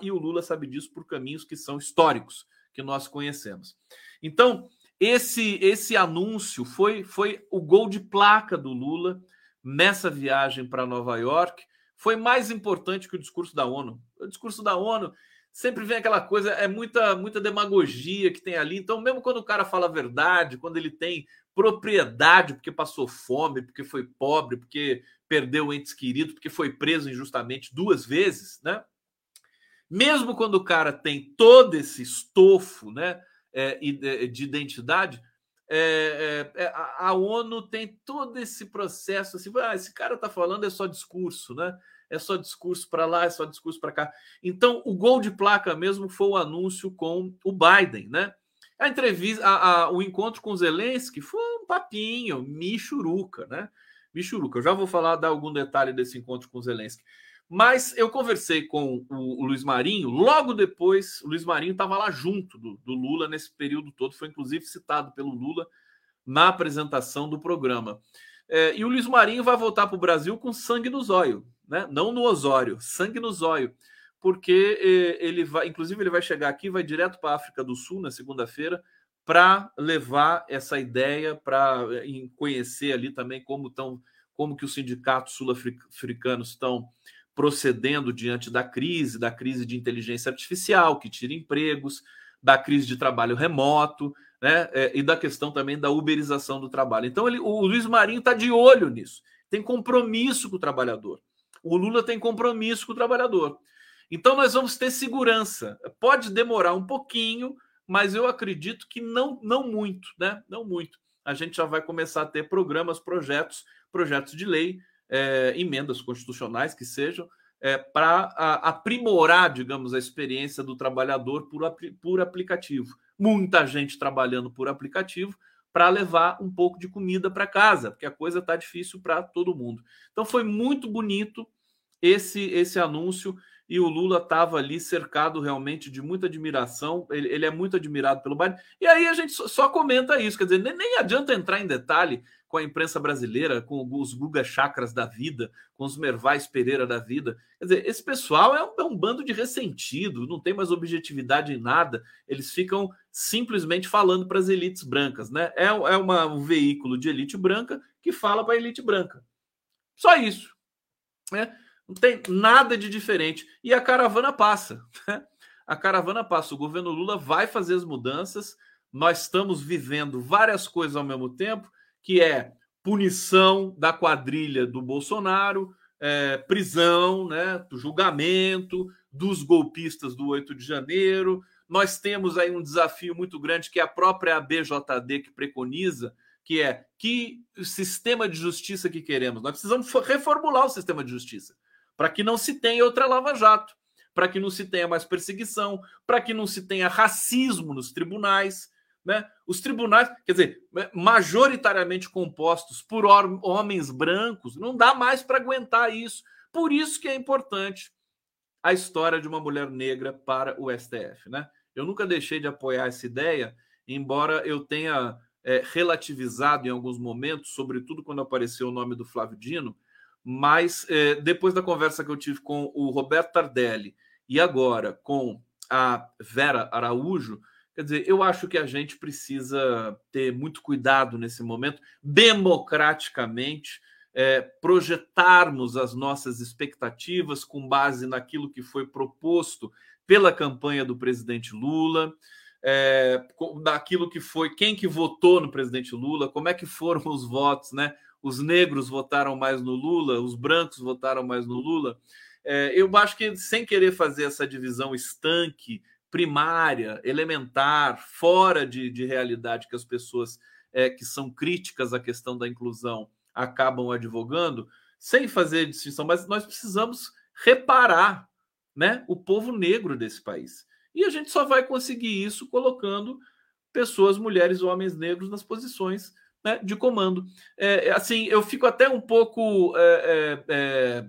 e o Lula sabe disso por caminhos que são históricos, que nós conhecemos. Então, esse esse anúncio foi, foi o gol de placa do Lula nessa viagem para Nova York foi mais importante que o discurso da ONU. O discurso da ONU sempre vem aquela coisa, é muita, muita demagogia que tem ali. Então, mesmo quando o cara fala a verdade, quando ele tem propriedade porque passou fome, porque foi pobre, porque perdeu entes queridos, porque foi preso injustamente duas vezes, né? Mesmo quando o cara tem todo esse estofo, né, é, de identidade, é, é, é a ONU tem todo esse processo assim, ah, esse cara está falando é só discurso, né? É só discurso para lá, é só discurso para cá. Então, o gol de placa mesmo foi o anúncio com o Biden, né? A entrevista, a, a, o encontro com Zelensky foi um papinho, michuruca, né? Michuruca. Eu já vou falar, dar algum detalhe desse encontro com Zelensky. Mas eu conversei com o, Luiz Marinho, logo depois, o Luiz Marinho estava lá junto do, do, Lula nesse período todo, foi inclusive citado pelo Lula na apresentação do programa. É, e o Luiz Marinho vai voltar para o Brasil com sangue no zóio, né? não no Osório, sangue no zóio, porque é, ele vai, inclusive, ele vai chegar aqui, vai direto para a África do Sul na segunda-feira para levar essa ideia, para conhecer ali também como, tão, como que os sindicatos sul-africanos estão procedendo diante da crise, da crise de inteligência artificial, que tira empregos, da crise de trabalho remoto, né? É, e da questão também da uberização do trabalho. Então, ele, o Luiz Marinho está de olho nisso, tem compromisso com o trabalhador. O Lula tem compromisso com o trabalhador. Então, nós vamos ter segurança. Pode demorar um pouquinho, mas eu acredito que não, não muito, né? Não muito. A gente já vai começar a ter programas, projetos, projetos de lei é, emendas constitucionais que sejam, é, para aprimorar, digamos, a experiência do trabalhador por, por aplicativo. Muita gente trabalhando por aplicativo para levar um pouco de comida para casa, porque a coisa está difícil para todo mundo. Então foi muito bonito esse esse anúncio e o Lula estava ali cercado realmente de muita admiração. Ele, ele, é muito admirado pelo Biden. E aí a gente só, só comenta isso, quer dizer, nem, nem adianta entrar em detalhe com a imprensa brasileira, com os Guga Chakras da vida, com os Mervais Pereira da vida. Quer dizer, esse pessoal é um, é um bando de ressentido, não tem mais objetividade em nada, eles ficam simplesmente falando para as elites brancas, né? É, é uma, um veículo de elite branca que fala para a elite branca. Só isso. Né? Não tem nada de diferente. E a caravana passa. Né? A caravana passa. O governo Lula vai fazer as mudanças. Nós estamos vivendo várias coisas ao mesmo tempo que é punição da quadrilha do Bolsonaro, é, prisão, né, julgamento dos golpistas do 8 de janeiro. Nós temos aí um desafio muito grande que é a própria ABJD que preconiza, que é que sistema de justiça que queremos. Nós precisamos reformular o sistema de justiça para que não se tenha outra Lava Jato, para que não se tenha mais perseguição, para que não se tenha racismo nos tribunais, né? Os tribunais, quer dizer, majoritariamente compostos por homens brancos, não dá mais para aguentar isso. Por isso que é importante a história de uma mulher negra para o STF. Né? Eu nunca deixei de apoiar essa ideia, embora eu tenha é, relativizado em alguns momentos, sobretudo quando apareceu o nome do Flávio Dino, mas é, depois da conversa que eu tive com o Roberto Tardelli e agora com a Vera Araújo, Quer dizer, eu acho que a gente precisa ter muito cuidado nesse momento, democraticamente, é, projetarmos as nossas expectativas com base naquilo que foi proposto pela campanha do presidente Lula. é, daquilo que foi, quem que votou no presidente Lula, como é que foram os votos, né? Os negros votaram mais no Lula, os brancos votaram mais no Lula. É, eu acho que sem querer fazer essa divisão estanque, primária, elementar, fora de, de realidade que as pessoas é, que são críticas à questão da inclusão acabam advogando, sem fazer distinção, mas nós precisamos reparar né, o povo negro desse país. E a gente só vai conseguir isso colocando pessoas, mulheres, homens negros nas posições né, de comando. É, é assim, eu fico até um pouco. É, é, é,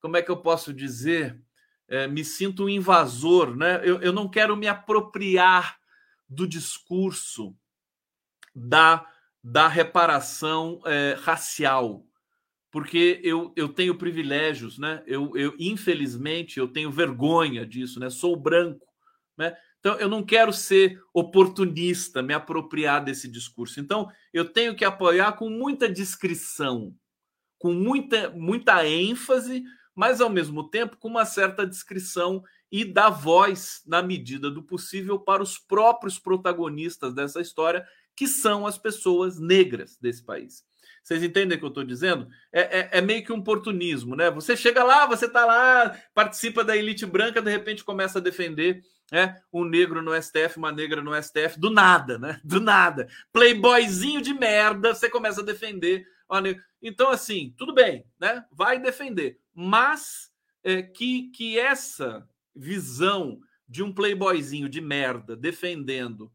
como é que eu posso dizer? É, me sinto um invasor, né? Eu, eu não quero me apropriar do discurso da, da reparação racial, porque eu, eu tenho privilégios, né? Eu, eu, infelizmente, eu tenho vergonha disso, né? Sou branco, né? Então, eu não quero ser oportunista, me apropriar desse discurso. Então, eu tenho que apoiar com muita discrição, com muita, muita ênfase, mas ao mesmo tempo com uma certa discrição e dar voz, na medida do possível, para os próprios protagonistas dessa história, que são as pessoas negras desse país. Vocês entendem o que eu estou dizendo? É, é, é, meio que um oportunismo, né? Você chega lá, você está lá, participa da elite branca, de repente começa a defender né, um negro no STF, uma negra no STF, do nada, né? Do nada. Playboyzinho de merda, você começa a defender. Então, assim, tudo bem, né? Vai defender. Mas é, que, que essa visão de um playboyzinho de merda defendendo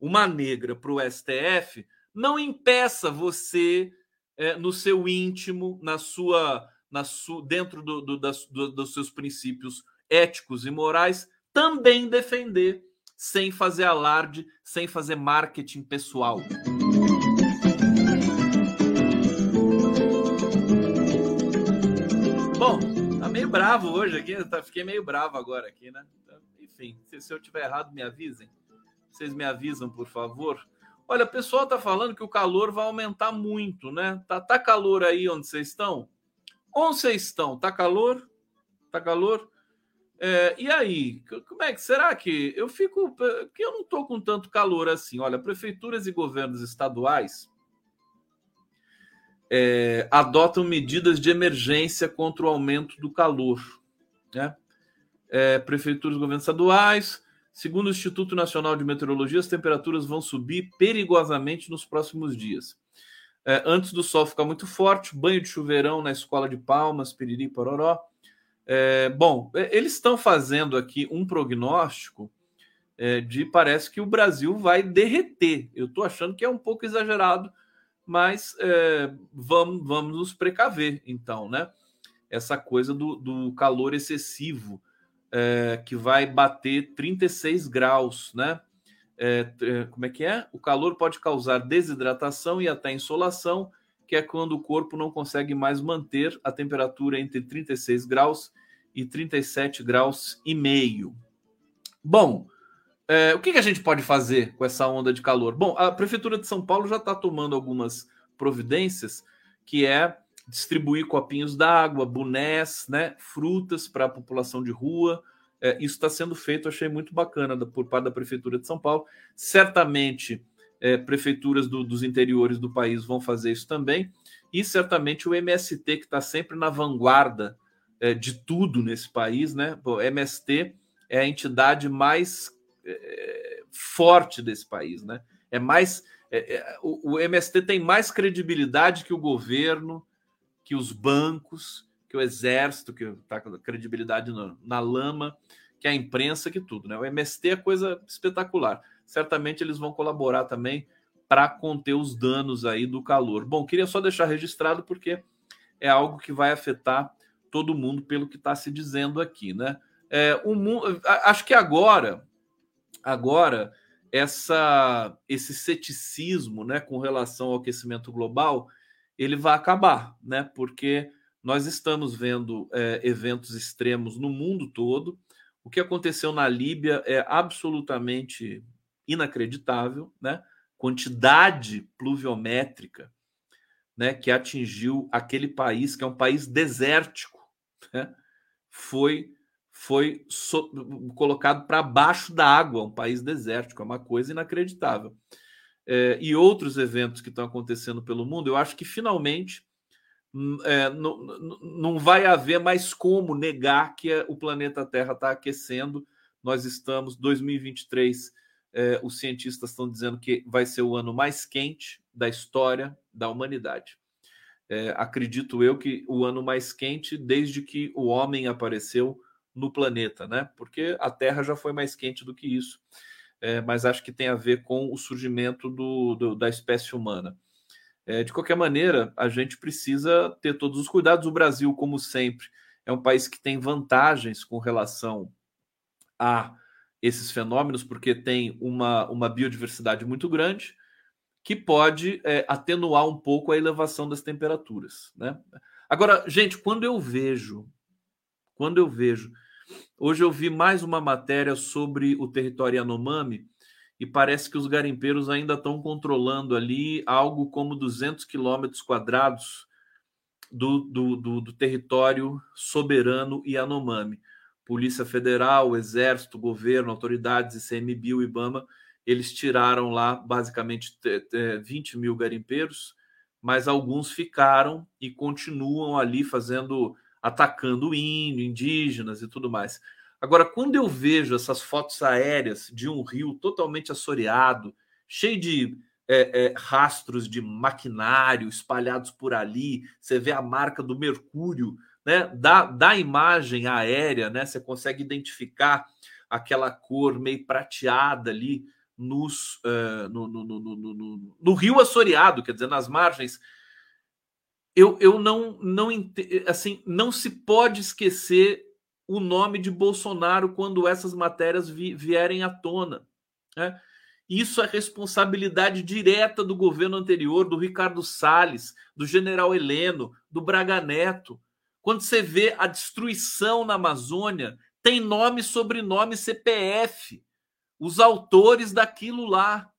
uma negra para o STF não impeça você é, no seu íntimo, na sua, na sua dentro do, do, das, do, dos seus princípios éticos e morais, também defender sem fazer alarde, sem fazer marketing pessoal. Bom, tá meio bravo hoje aqui, tá, fiquei meio bravo agora aqui, né? Então, enfim, se, se eu tiver errado, me avisem. Vocês me avisam, por favor. Olha, o pessoal tá falando que o calor vai aumentar muito, né? Tá, tá calor aí onde vocês estão? Onde vocês estão? Tá calor? Tá calor? É, e aí, como é que será que eu fico? Que eu não estou com tanto calor assim. Olha, prefeituras e governos estaduais é, adotam medidas de emergência contra o aumento do calor. Né? É, prefeituras e governos estaduais Segundo o Instituto Nacional de Meteorologia, as temperaturas vão subir perigosamente nos próximos dias. É, antes do sol ficar muito forte, banho de chuveirão na escola de Palmas, Piriri, Pororó. É, bom, é, eles estão fazendo aqui um prognóstico é, de parece que o Brasil vai derreter. Eu estou achando que é um pouco exagerado, mas é, vamos, vamos nos precaver, então, né? Essa coisa do, do calor excessivo é, que vai bater 36 graus, né? É, como é que é? O calor pode causar desidratação e até insolação, que é quando o corpo não consegue mais manter a temperatura entre 36 graus e 37 graus e meio. Bom, é, o que, que a gente pode fazer com essa onda de calor? Bom, a Prefeitura de São Paulo já está tomando algumas providências, que é distribuir copinhos d'água, bonés, né, frutas para a população de rua. É, isso está sendo feito, achei muito bacana da, por parte da Prefeitura de São Paulo. Certamente, é, prefeituras do, dos interiores do país vão fazer isso também. E certamente o MST, que está sempre na vanguarda é, de tudo nesse país, né? O MST é a entidade mais é, forte desse país, né? É mais. É, é, o, o MST tem mais credibilidade que o governo, que os bancos, que o exército, que está com credibilidade na, na lama, que a imprensa, que tudo. Né? O MST é coisa espetacular. Certamente eles vão colaborar também para conter os danos aí do calor. Bom, queria só deixar registrado porque é algo que vai afetar todo mundo pelo que está se dizendo aqui, né? É, o mundo, acho que agora, agora essa esse ceticismo, né, com relação ao aquecimento global, ele vai acabar, né? Porque nós estamos vendo é, eventos extremos no mundo todo. O que aconteceu na Líbia é absolutamente inacreditável, né? Quantidade pluviométrica, né? Que atingiu aquele país que é um país desértico, né? Foi foi so, colocado para baixo da água, um país desértico, é uma coisa inacreditável. É, e outros eventos que estão acontecendo pelo mundo, eu acho que finalmente hum, é, não, vai haver mais como negar que o planeta Terra está aquecendo. Nós estamos, 2023, é, os cientistas estão dizendo que vai ser o ano mais quente da história da humanidade. É, acredito eu que o ano mais quente desde que o homem apareceu no planeta, né? Porque a Terra já foi mais quente do que isso. É, mas acho que tem a ver com o surgimento do, do da espécie humana. É, de qualquer maneira, a gente precisa ter todos os cuidados. O Brasil, como sempre, é um país que tem vantagens com relação a esses fenômenos, porque tem uma, uma biodiversidade muito grande que pode é, atenuar um pouco a elevação das temperaturas. Né? Agora, gente, quando eu vejo quando eu vejo. Hoje eu vi mais uma matéria sobre o território Yanomami e parece que os garimpeiros ainda estão controlando ali algo como 200 quilômetros quadrados do, do, do, do, território soberano Yanomami. Polícia Federal, Exército, Governo, autoridades, ICMBio, IBAMA, eles tiraram lá basicamente 20 mil garimpeiros, mas alguns ficaram e continuam ali fazendo atacando índio, indígenas e tudo mais. Agora, quando eu vejo essas fotos aéreas de um rio totalmente assoreado, cheio de é, é, rastros de maquinário espalhados por ali, você vê a marca do mercúrio, né? Da, da imagem aérea, né? Você consegue identificar aquela cor meio prateada ali nos, uh, no, no, no, no, rio assoreado, quer dizer, nas margens eu, eu não, não assim não se pode esquecer o nome de Bolsonaro quando essas matérias vi, vierem à tona. Né? Isso é responsabilidade direta do governo anterior, do Ricardo Salles, do general Heleno, do Braga Neto. Quando você vê a destruição na Amazônia, tem nome, sobrenome, CPF, os autores daquilo lá.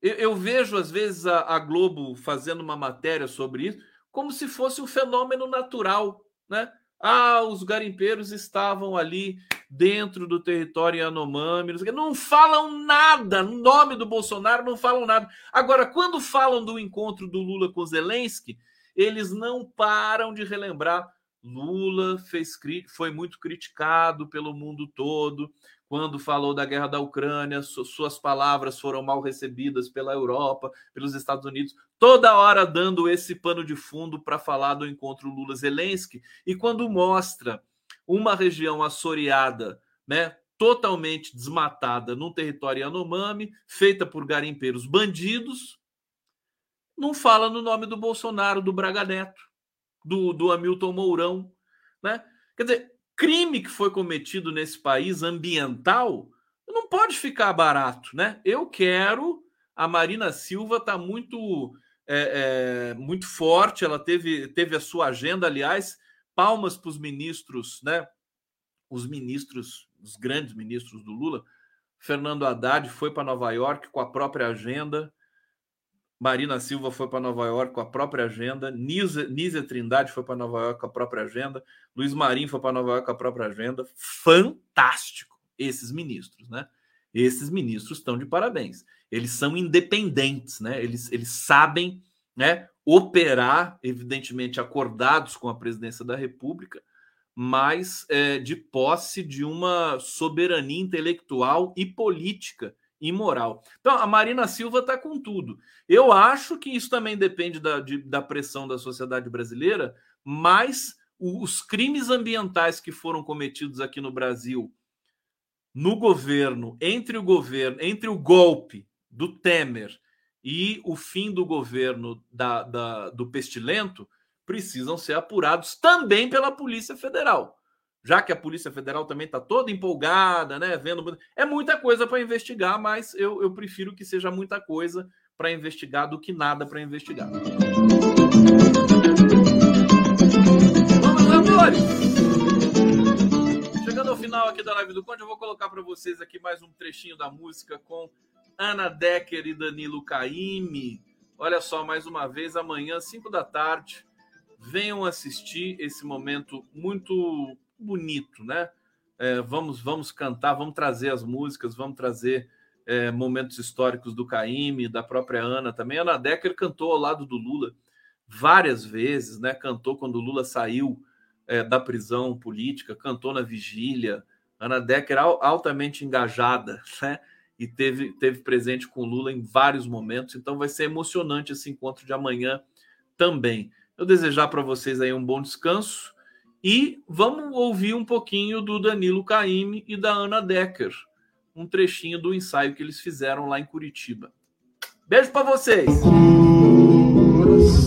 Eu, eu vejo, às vezes, a, a, Globo fazendo uma matéria sobre isso, como se fosse um fenômeno natural, né? Ah, os garimpeiros estavam ali dentro do território Yanomami, não falam nada, no nome do Bolsonaro não falam nada. Agora, quando falam do encontro do Lula com Zelensky, eles não param de relembrar Lula fez foi muito criticado pelo mundo todo quando falou da guerra da Ucrânia, suas palavras foram mal recebidas pela Europa, pelos Estados Unidos, toda hora dando esse pano de fundo para falar do encontro Lula-Zelensky. E quando mostra uma região assoreada, né, totalmente desmatada num território Yanomami, feita por garimpeiros bandidos, não fala no nome do Bolsonaro, do Braga Neto, do, do Hamilton Mourão, né? Quer dizer, crime que foi cometido nesse país ambiental não pode ficar barato, né? Eu quero. A Marina Silva está muito, é, é, muito forte. Ela teve, teve a sua agenda, aliás. Palmas para os ministros, né? Os ministros, os grandes ministros do Lula. Fernando Haddad foi para Nova York com a própria agenda. Marina Silva foi para Nova York com a própria agenda, Nízia, Trindade foi para Nova York com a própria agenda, Luiz Marinho foi para Nova York com a própria agenda. Fantástico esses ministros, né? Esses ministros estão de parabéns. Eles são independentes, né? Eles, eles sabem, né, operar, evidentemente acordados com a presidência da República, mas é, de posse de uma soberania intelectual e política imoral. Então, a Marina Silva está com tudo. Eu acho que isso também depende da, de, da pressão da sociedade brasileira, mas os crimes ambientais que foram cometidos aqui no Brasil, no governo, entre o governo, entre o golpe do Temer e o fim do governo da, da, do Pestilento, precisam ser apurados também pela Polícia Federal já que a Polícia Federal também está toda empolgada, né? Vendo. É muita coisa para investigar, mas eu, eu prefiro que seja muita coisa para investigar do que nada para investigar. Vamos lá, amores! Chegando ao final aqui da live do Conde, eu vou colocar para vocês aqui mais um trechinho da música com Ana Decker e Danilo Caime. Olha só, mais uma vez, amanhã, 5 da tarde, venham assistir esse momento muito bonito, né? É, vamos, vamos cantar, vamos trazer as músicas, vamos trazer é, momentos históricos do Caíme, da própria Ana também. Ana Decker cantou ao lado do Lula várias vezes, né? Cantou quando o Lula saiu é, da prisão política, cantou na vigília. Ana Decker altamente engajada, né? E teve, teve presente com o Lula em vários momentos. Então vai ser emocionante esse encontro de amanhã também. Eu desejar para vocês aí um bom descanso e vamos ouvir um pouquinho do Danilo Caime e da Ana Decker, um trechinho do ensaio que eles fizeram lá em Curitiba. Beijo para vocês.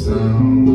coração.